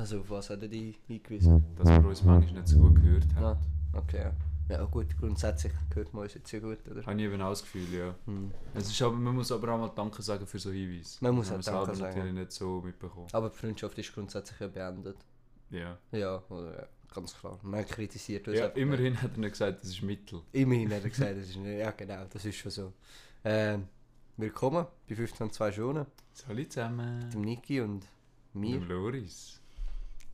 Also auf was hat er dich hingewiesen? Dass wir uns manchmal nicht so gut gehört haben. Ah, okay, ja. Ja gut, grundsätzlich hört man uns jetzt sehr gut, oder? Habe ich eben auch das Gefühl, ja. Hm. Es ist aber, man muss aber auch mal Danke sagen für so Hinweise. Man muss auch Danke sagen. natürlich nicht so mitbekommen. Aber die Freundschaft ist grundsätzlich ja beendet. Ja. Ja, oder, ja ganz klar. Man kritisiert uns ja immerhin hat er nicht gesagt, das ist Mittel. Immerhin hat er gesagt, das ist nicht. Ja genau, das ist schon so. Ähm, willkommen bei 15 2 Stunden Salut zusammen. mit dem Niki und Mit mir. dem Loris.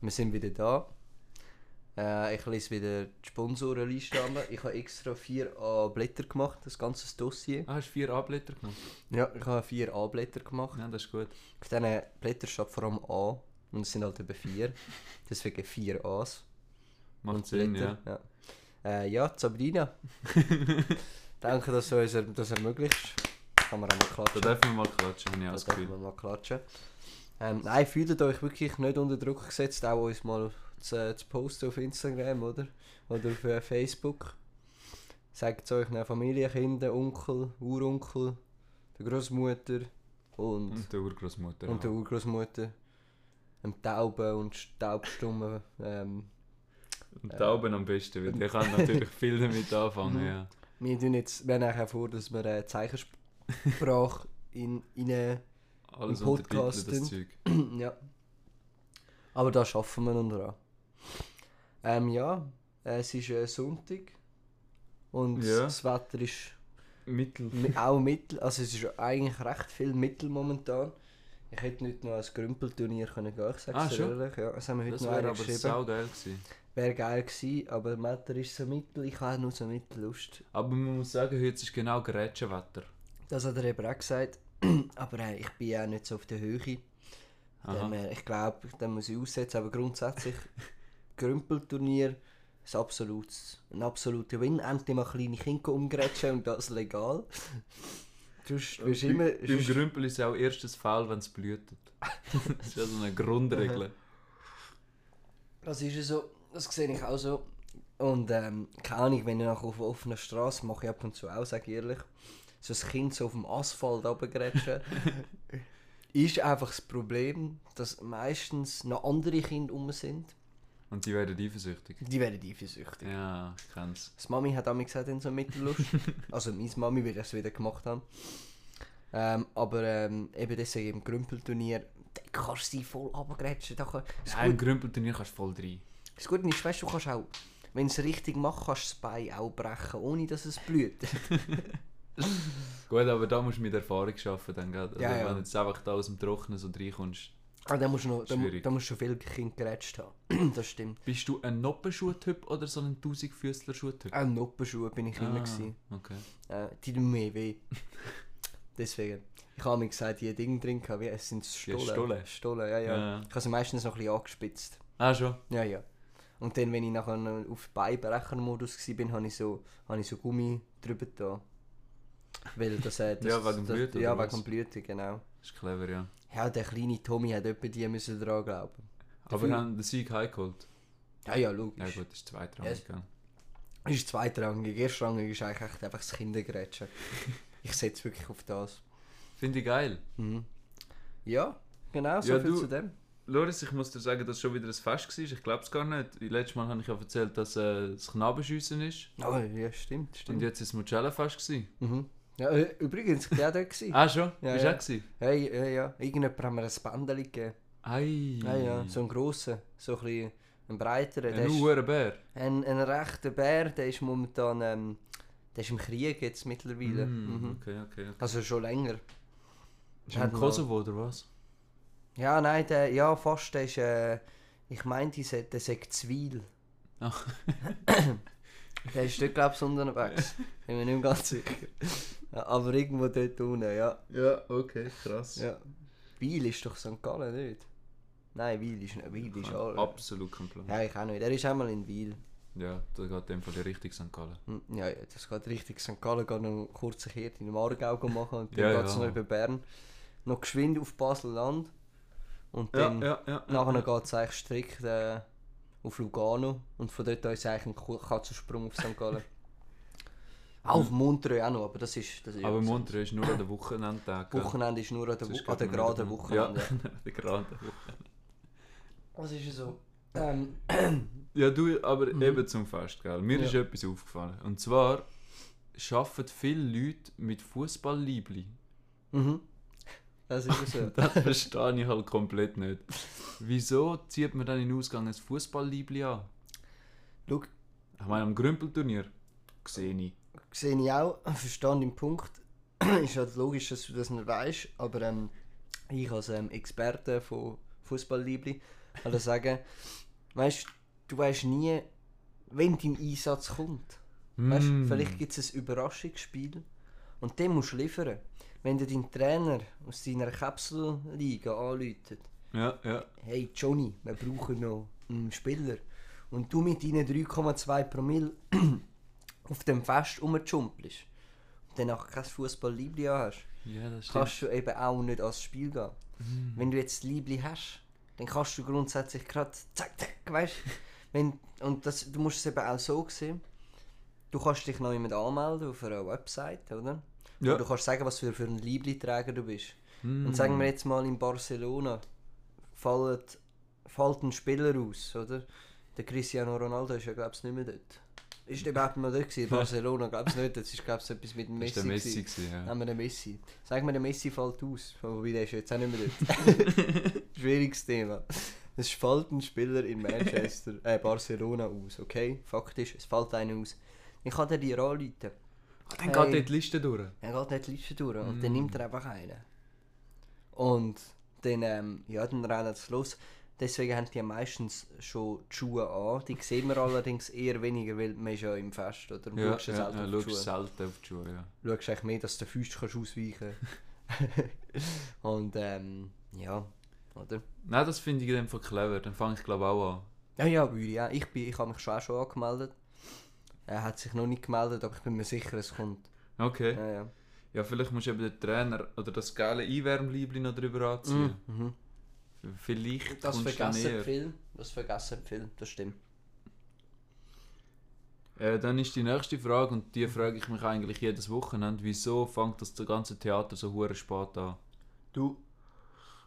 Wir sind wieder da. Äh, ich lese wieder die Sponsorenliste an. Ich habe extra vier A-Blätter gemacht, das ganze Dossier. Ah, hast du vier Abblätter gemacht? Ja, ich habe vier A-Blätter gemacht. Ja, das ist gut. Auf diesen Blättern steht vor allem A. Und es sind halt eben vier. Deswegen vier A's. Macht und Sinn, Blätter. ja. Ja, äh, ja Sabrina. Danke, dass du uns das ermöglicht. Kann man auch mal Da klatschen. dürfen wir mal klatschen, habe ich Da das dürfen wir mal klatschen. Ähm, nein, fühlt euch wirklich nicht unter Druck gesetzt, auch uns mal zu, zu posten auf Instagram, oder? Oder auf äh, Facebook. Sagt es euch Familie, Kinder, Onkel, Uronkel, der Großmutter und, Und der Urgroßmutter. und der Urgroßmutter. Dem Tauben und Staubstummen. Ähm, Und Tauben am besten, weil die kann natürlich viel damit anfangen, ja. wir tun jetzt, wir haben auch vor, dass wir äh, Zeichensprache in, in Alles Podcast das Zeug. ja. Aber da schaffen wir noch dran. Ähm, ja, äh, es ist äh, Sonntag. Und Ja. das Wetter ist Mittel. mi- auch mittel. Also es ist eigentlich recht viel mittel momentan. Ich hätte nicht noch ein Grümpelturnier können gehen, ich sag's Ah, dir ehrlich. Ja, das haben wir heute Das noch wäre aber geschrieben. saugeil gewesen. Wäre geil gewesen, aber das Wetter ist so mittel. Ich habe nur so mittel Lust. Aber man muss sagen, heute ist genau Gerätschenwetter. Das hat er eben auch gesagt. aber äh, ich bin auch nicht so auf der Höhe. Dem, äh, ich glaube, den muss ich aussetzen, aber grundsätzlich Grümpelturnier ist absolut, ein absoluter Win. Endlich mal kleine Kinder umgrätschen und das legal. Sonst wirst du immer... Beim sonst- Grümpel ist auch erstes Foul, wenn es blühtet. das ist ja so eine Grundregel. Das ist ja so, das sehe ich auch so. Und ähm, keine Ahnung, wenn ich nachher auf offener Straße mache, ich ab und zu auch, sage ich ehrlich, so ein Kind so auf dem Asphalt runtergrätschen, ist einfach das Problem, dass meistens noch andere Kinder rum sind. Und die werden eifersüchtig. Die werden eifersüchtig. Ja, ich kenn's. Das Mami hat damals gesagt, in so Mittellust. also meine Mami, weil ich es wieder gemacht habe. Ähm, aber ähm, eben deswegen im Grümpelturnier, da kannst du sie voll runtergrätschen. Da kann, das, Ja, im Grümpelturnier kannst du voll rein. das Gute ist, weißt du kannst auch, wenn du es richtig machst, kannst du das Bein auch brechen, ohne dass es blüht. Gut, aber da musst du mit Erfahrung arbeiten. Dann, gell? Also, Ja, ja. Wenn du jetzt einfach da aus dem Trockenen so reinkommst. Ah, da musst du noch, da, da musst du schon viele Kinder gerätscht haben. das stimmt. Bist du ein Noppenschuhtyp oder so ein Tausendfüßler-Schuhtyp? Auch Noppenschuhe bin ich immer gewesen. okay. Äh, die tun mir weh. Deswegen. Ich habe mir gesagt, die Ding drin gehabt, wie es sind Stollen. Stollen? Stollen, ja, ja. Ja. Ich habe sie meistens noch ein bisschen angespitzt. Ah, schon? Ja, ja. Und dann, wenn ich nachher auf Beibrechermodus war, habe ich so, habe ich so Gummi drüber da. Weil das, äh, das Ja, wegen das, Blüten, Ja, wegen was? Blüten, genau. Das ist clever, ja. Ja, der kleine Tommy hat etwa die müssen dran glauben. Aber wir haben den Sieg heimgeholt. Ja, ja, logisch. Ja gut, das ist zweitrangig? Das ist zweitrangig. Erstrangig ist eigentlich echt einfach das Kindergrätschen. ich setze wirklich auf das. Finde ich geil. Mhm. Ja, genau, so Ja, viel du- zu dem. Loris, ich muss dir sagen, dass es schon wieder ein Fest war. Ich glaube es gar nicht. Letztes Mal habe ich ja erzählt, dass äh, das Knabenschiessen ist. Oh, ja, stimmt, Und stimmt. jetzt ist das Mugello-Fest. gewesen. Mhm. Ja, äh, übrigens, ich war auch dort. Ah, schon? Ja, Bist ja. auch gewesen? Hey, ja, ja. Irgendjemand hat mir ein Bändchen gegeben. Ei. Ja, ja, so ein grosser, so ein bisschen ein breiterer. Der Ein hoher Bär. ein, ein rechter Bär, der ist momentan ähm, der ist im Krieg jetzt mittlerweile. Mm, Mhm. Okay, okay. okay. Also schon länger. Ist er im noch- Kosovo oder was? Ja, nein, der, ja, fast, der ist, äh, ich meine, der sagt Zwil. Ach. der ist dort, glaube ich, unterwegs. Bin mir nicht mehr ganz sicher. Ja, aber irgendwo dort unten, ja. Ja, okay, krass. ja. Wiel ist doch St. Gallen, nicht? Nein, Wiel ist nicht. Wiel ist alle. Absolut kein Plan. Ja, ich auch nicht. Er ist einmal in Wiel. Ja, da geht in dem Fall die Richtung St. Gallen. Hm, Ja, ja, das geht richtig St. Gallen, geht noch einen kurzen Kehrt in den Aargau machen und dann Ja, geht es ja. noch über Bern. Noch geschwind auf Basel-Land. Und Ja, dann ja, ja. nachher geht es eigentlich strikt äh, auf Lugano. Und von dort aus ist eigentlich ein Katzensprung auf St. Gallen. auch auf Montreux auch noch, aber das ist... Das ist Aber ja Montreux ist nur an den Wochenendtagen. Wochenende ist nur an der, Das Wo an der gerade geraden Wochenende. Ja, der geraden Wochenende. Was ist so? Ähm, Ja, du, aber Mhm. eben zum Fest, gell? Mir Ja. ist etwas aufgefallen. Und zwar arbeiten viele Leute mit Fußballliebli. mhm. Das ist so. Das verstehe ich halt komplett nicht. Wieso zieht man dann in den Ausgang ein Fußballliebli an? Schau, Ich meine, am Grümpelturnier sehe ich. sehe ich auch, verstehe den Punkt. ist halt logisch, dass du das nicht weißt, aber ähm, ich als ähm, Experte von Fußballliebli kann sagen, weißt du, weißt nie, wenn dein Einsatz kommt. Weißt, Mm. Vielleicht gibt es ein Überraschungsspiel und den musst du liefern. Wenn dir dein Trainer aus deiner Kapselliga anläutet, Ja, ja. hey Johnny, wir brauchen noch einen Spieler. Und du mit deinen 3,2 Promille auf dem Fest rumjumpelst und danach kein Fußball-Liebli hast, Ja, kannst du eben auch nicht ans Spiel gehen. Wenn du jetzt Liebli hast, dann kannst du grundsätzlich gerade zack, zack, weißt wenn Und das, du musst es eben auch so sehen, du kannst dich noch jemand anmelden auf einer Website, oder? Ja. Und du kannst sagen, was für, für ein Liebli-Träger du bist. Mm. Und sagen wir jetzt mal in Barcelona fällt, fällt ein Spieler aus, oder? Der Cristiano Ronaldo ist ja glaube ich nicht mehr dort. Ist der überhaupt mal dort gewesen? Barcelona glaube ich nicht. Das ist glaube ich etwas mit dem Messi. war der Messi, gewesen. gewesen, ja. Nehmen wir den Messi. Sagen wir, der Messi fällt aus. Wobei, der ist jetzt auch nicht mehr dort. Schwieriges Thema. Es fällt ein Spieler in Manchester, äh, Barcelona aus, okay? Fakt ist, es fällt einer aus. Ich kann dir dir anrufen. Dann Hey. geht dort die Liste durch. Er geht nicht die Liste durch und Mm. dann nimmt er einfach einen. Und dann, ähm, ja, dann rennen sie los. Deswegen haben die meistens schon die Schuhe an. Die sehen wir allerdings eher weniger, weil man ist ja im Fest, oder? Du Ja, schaust ja, selten ja, auf die schaust Schuhe. selten auf die Schuhe, ja. Du schaust eigentlich mehr, dass du den Füßen kannst ausweichen Und, ähm, ja, oder? Nein, das finde ich in dem Fall clever. Dann fange ich glaube auch an. Ja, ja, würde ich auch. Ich, bin, ich habe mich schon auch schon angemeldet. Er hat sich noch nicht gemeldet, aber ich bin mir sicher, es kommt. Okay. Ja, ja. Ja, vielleicht musst du eben den Trainer oder das geile Einwärmliebli noch drüber anziehen. Mhm. Vielleicht Das kommst du dann vergessen näher. viel. Das vergessen viel, das stimmt. Äh, dann ist die nächste Frage und die frage ich mich eigentlich jedes Wochenende. Wieso fängt das ganze Theater so hure spät an? Du,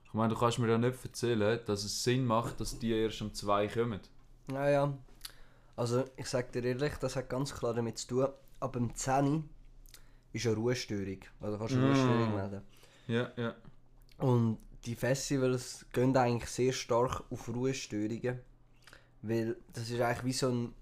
Ich meine, du kannst mir ja nicht erzählen, dass es Sinn macht, dass die erst um zwei kommen. naja. Also, ich sag dir ehrlich, das hat ganz klar damit zu tun. Ab dem 10 ist eine Ruhestörung. Also kannst du eine Mm. Ruhestörung melden. Ja, ja. Und die Festivals gehen eigentlich sehr stark auf Ruhestörungen. Weil das ist eigentlich wie so ein.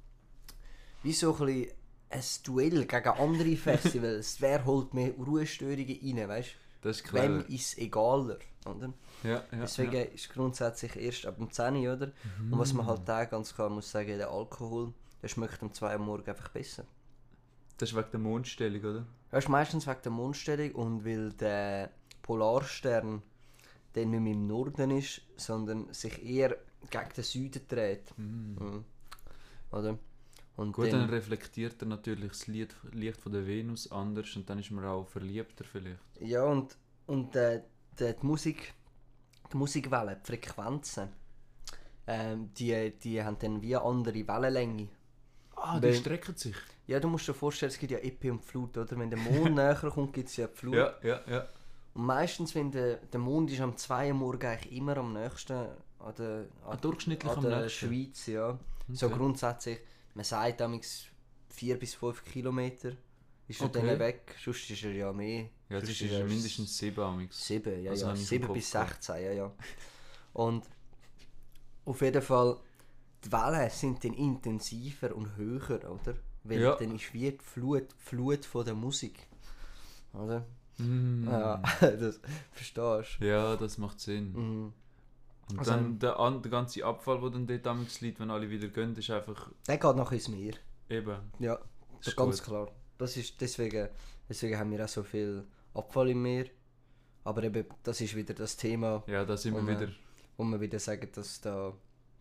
Wie so ein, ein Duell gegen andere Festivals. Wer holt mehr Ruhestörungen rein, weißt Das ist du? Wem ist egaler? Oder? Ja, ja, Deswegen ja. ist grundsätzlich erst ab dem 10 Uhr, oder? Und was man halt da ganz klar muss sagen, der Alkohol, der schmeckt um 2 Uhr morgens einfach besser. Das ist wegen der Mondstellung, oder? Das ist meistens wegen der Mondstellung und weil der Polarstern dann nicht mehr im Norden ist, sondern sich eher gegen den Süden dreht. Mhm. Oder? Und Gut, dann dann, reflektiert er natürlich das Lied, Licht von der Venus anders und dann ist man auch verliebter vielleicht. ja, und, und äh, die, die Musik, die Musikwellen, die Frequenzen, ähm, die, die haben dann wie eine andere Wellenlänge. Ah, Weil- die strecken sich. Ja, du musst dir vorstellen, es gibt ja Epi und Flut, oder? Wenn der Mond näher kommt, gibt es ja die Flut. Ja, ja, ja. Und meistens, wenn der, der Mond ist am 2 Uhr morgens eigentlich immer am nächsten an der, Ah, durchschnittlich an am der nächsten. Schweiz, ja. So Okay. grundsätzlich, man sagt damals 4 bis 5 Kilometer ist er Okay. dann weg, sonst ist er ja mehr. Ja, das ist er mindestens sieben amix. 7, ja, Also ja. habe ich im 7 Kopf bis gehabt. 16, ja, ja. Und auf jeden Fall, die Wellen sind dann intensiver und höher, oder? Weil Ja. dann ist wie die Flut, die Flut von der Musik. Oder? Mm. Ja, das verstehst Ja, das macht Sinn. du. Mhm. Und Also- dann der, der ganze Abfall, der dann dort amix liegt, wenn alle wieder gehen, ist einfach Der geht nachher ins Meer. eben. Ja, Das ist ganz gut. klar. Das ist deswegen, deswegen haben wir auch so viel Abfall im Meer. Aber eben, das ist wieder das Thema, Ja, da sind wir äh, wieder. wo wir wieder sagen, dass da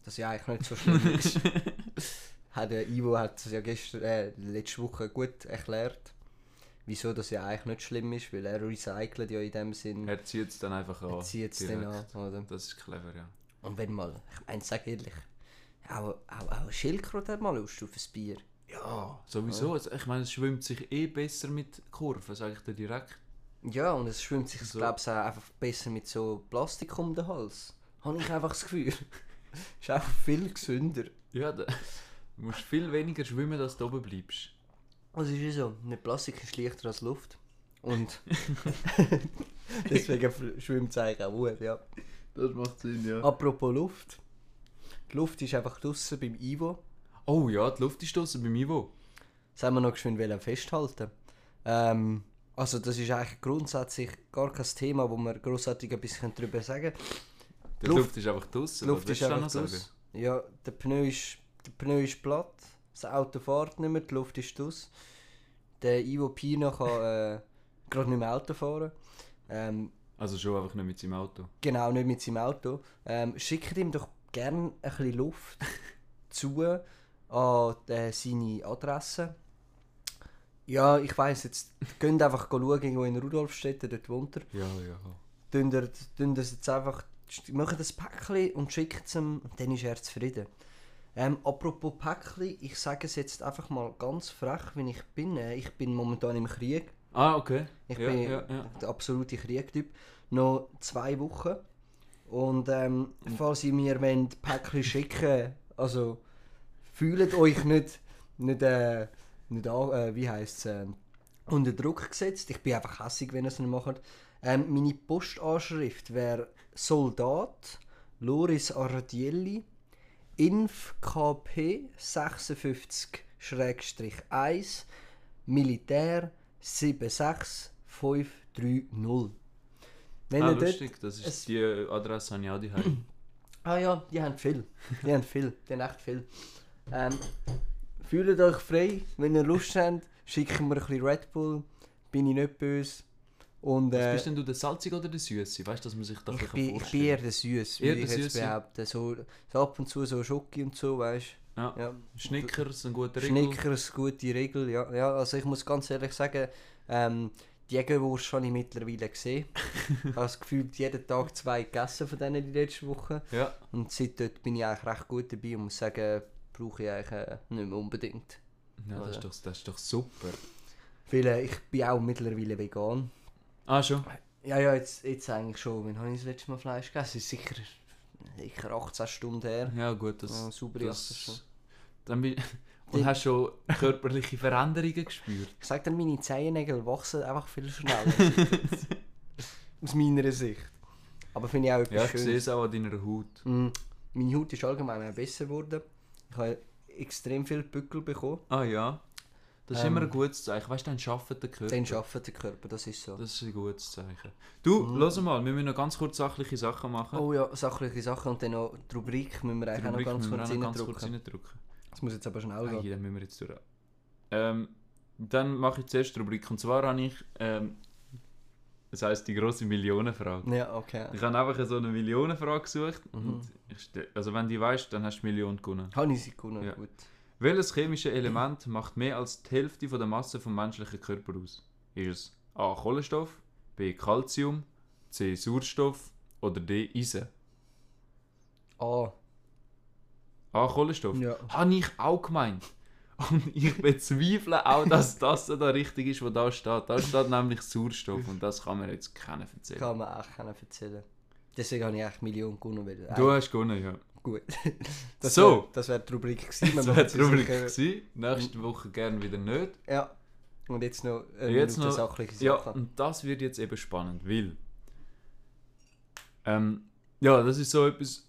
das ja eigentlich nicht so schlimm ist. hat der Ivo hat es ja gestern, äh, letzte Woche gut erklärt, wieso das ja eigentlich nicht schlimm ist, weil er recycelt ja in dem Sinn. Er zieht es dann einfach an. Er zieht es dann an, oder? Das ist clever, ja. Und wenn mal, ich meine, sag ehrlich, auch, auch, auch ein Schildkröte hat mal Lust auf ein Bier. Ja, sowieso. Also, Ich meine, es schwimmt sich eh besser mit Kurven, sage ich dir direkt. Ja, und es schwimmt sich, So. glaube ich, auch einfach besser mit so Plastik um den Hals. Habe ich einfach das Gefühl. Ist auch viel gesünder. Ja, da, du musst viel weniger schwimmen, dass du oben bleibst. Was ist so? Nicht Plastik ist leichter als Luft. Und deswegen schwimmt es eigentlich auch gut, ja. Das macht Sinn, ja. Apropos Luft. Die Luft ist einfach draussen beim Ivo. Oh ja, die Luft ist draussen beim Ivo. Das haben wir noch geschwind festhalten. Ähm, also das ist eigentlich grundsätzlich gar kein Thema, wo wir grossartig ein bisschen darüber sagen Die Luft- Luft, ist einfach draussen. Die Luft ist einfach draus. Ja, der Pneu ist, der Pneu ist platt, das Auto fährt nicht mehr, die Luft ist draus. Der Ivo Pino kann äh, gerade nicht mehr Auto fahren. Ähm, Also schon einfach nicht mit seinem Auto. genau, nicht mit seinem Auto. Ähm, schickt ihm doch gerne ein bisschen Luft zu an äh, seine Adresse. Ja, ich weiss jetzt, geht einfach schauen, irgendwo in Rudolfstedt, dort wohnt er. Ja, ja. Tun es jetzt einfach, machen das Päckchen und schicken es ihm und dann ist er zufrieden. Ähm, apropos Päckchen, ich sage es jetzt einfach mal ganz frech, wie ich bin. Äh, Ich bin momentan im Krieg. Ah, okay. Ich ja, bin ja, ja. der absolute Kriegtyp. Noch zwei Wochen. Und ähm, falls ihr mir wollt, Päckchen schicken also fühlt euch nicht, nicht, äh, nicht an, äh, wie heisst es, äh, unter Druck gesetzt. Ich bin einfach hässig, wenn ihr es nicht macht. Ähm, meine Postanschrift wäre Soldat Loris Ardielli Inf KP 56-1 Militär 76530. Wenn ah, lustig, das ist die Adresse habe ich auch daheim. ah ja, die haben viel. Die haben viel. Die haben echt viel. Ähm, fühlt euch frei, wenn ihr Lust habt, schickt mir ein bisschen Red Bull. Bin ich nicht böse. Und Was äh, bist denn du, der Salzige oder der Süße? Weißt du, dass man sich das ich, bin, ich bin eher der Süß, Eher würde ich jetzt Süße? behaupten. So, so ab und zu so Schoki und so, weißt Ja. du. Ja. Schnickers, ein guter Regel. Schnickers, gute Regel, ja. ja. Also ich muss ganz ehrlich sagen, ähm, die Jägerwurst habe ich mittlerweile gesehen. ich habe das Gefühl, jeden Tag zwei gegessen von denen die letzte Woche. Ja. Und seit dort bin ich eigentlich recht gut dabei und muss sagen, brauche ich eigentlich äh, nicht mehr unbedingt. ja das, ist Also. doch, das ist doch super. Weil äh, ich bin auch mittlerweile vegan. Ah, schon? Ja, ja, jetzt, jetzt eigentlich schon. Wann habe ich das letzte Mal Fleisch gegessen? Ist sicher, sicher 18 Stunden her. Ja, gut, das. Ja, sauber das, das schon. Dann bin, und hast schon körperliche Veränderungen gespürt? Ich sage dann, meine Zehennägel wachsen einfach viel schneller. Aus meiner Sicht. Aber finde ich auch etwas Ja, ich sehe es auch an deiner Haut. Mm, Meine Haut ist allgemein auch besser geworden. Ich habe extrem viel Bückel bekommen. Ah ja. Das ist Ähm, immer ein gutes Zeichen. Weißt du, dann arbeitet der Körper. Dann arbeitet der Körper, das ist so. Das ist ein gutes Zeichen. Du, Mhm. lass mal, wir müssen noch ganz kurz sachliche Sachen machen. Oh ja, sachliche Sachen und dann noch die Rubrik müssen wir Die eigentlich auch noch ganz kurz noch ganz kurz reindrücken. Das muss jetzt aber schnell Ah, gehen. hier, dann müssen wir jetzt durch. Ähm, dann mache ich zuerst die Rubrik. Und zwar habe ich, ähm, das heisst die grosse Millionenfrage. Ja, okay. Ich habe einfach so eine Millionenfrage gesucht. Mhm. Also wenn du weißt, dann hast du die Million gewonnen. Habe ich sie gewonnen, Ja. gut. Welches chemische Element macht mehr als die Hälfte von der Masse vom menschlichen Körper aus? Ist es A. Kohlenstoff, B. Calcium, C. Sauerstoff oder D. Eisen? Ah, A. Kohlenstoff. ja. Habe ich auch gemeint. Und ich bezweifle auch, dass das da richtig ist, was da steht. Da steht nämlich Sauerstoff und das kann mir jetzt keiner erzählen. Kann man auch keiner erzählen. Deswegen habe ich eigentlich Millionen gewonnen. Weil, Du äh, hast gewonnen, ja. Gut. das So. Wär, das wäre die Rubrik gewesen. Das wäre die Rubrik gewesen. Nächste Woche gerne wieder nicht. Ja. Und jetzt noch eine Jetzt Minute noch- sachliche Ja, Sachen. und das wird jetzt eben spannend, weil. Ähm, ja, das ist so etwas,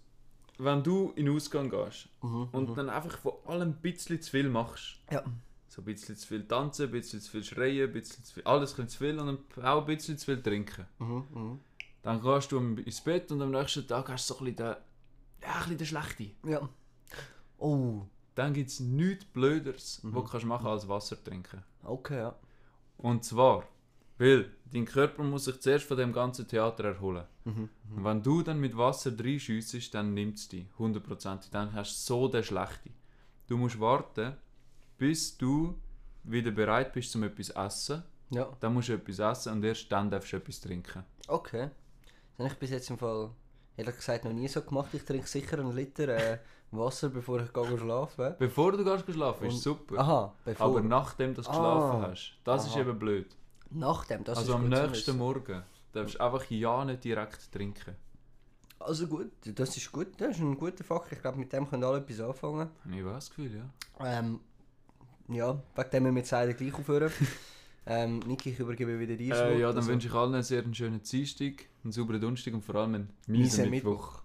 wenn du in den Ausgang gehst Mhm, und mhm. dann einfach von allem ein bisschen zu viel machst. Ja. So ein bisschen zu viel tanzen, ein bisschen zu viel schreien, ein bisschen zu viel, alles ein bisschen zu viel und dann auch ein bisschen zu viel trinken. Mhm, mhm. Dann gehst du ins Bett und am nächsten Tag hast du so ein bisschen den, ja, ein bisschen den Schlechte. Ja. Oh, Dann gibt es nichts Blöderes, Mhm. was du kannst machen als Wasser trinken. okay, ja. Und zwar, weil dein Körper muss sich zuerst von dem ganzen Theater erholen. Mhm. Und wenn du dann mit Wasser reinschiessest, dann nimmt es dich. Hundertprozentig. Dann hast du so den Schlechte. Du musst warten, bis du wieder bereit bist, um etwas zu essen. Ja, Dann musst du etwas essen und erst dann darfst du etwas trinken. okay. Habe ich bis jetzt im Fall, ehrlich gesagt, noch nie so gemacht. Ich trinke sicher einen Liter äh, Wasser, bevor ich gehe schlafen. Bevor du gehst schlafen, ist super. Aha, bevor. Aber nachdem du geschlafen Ah. hast, das ist Aha. eben blöd. Nachdem, das also ist am nächsten. Morgen darfst du einfach ja nicht direkt trinken. Also gut, das ist gut, das ist ein guter Fakt. Ich glaube, mit dem können alle etwas anfangen. Ich auch das Gefühl, ja. Ähm, ja, wegen dem wir mit Seiden gleich aufhören. ähm, Niki, ich übergebe wieder dir Äh, ja, dann Also, wünsche ich allen einen sehr schönen Dienstag, einen sauberen Donnerstag und vor allem einen miesen. Mittwoch.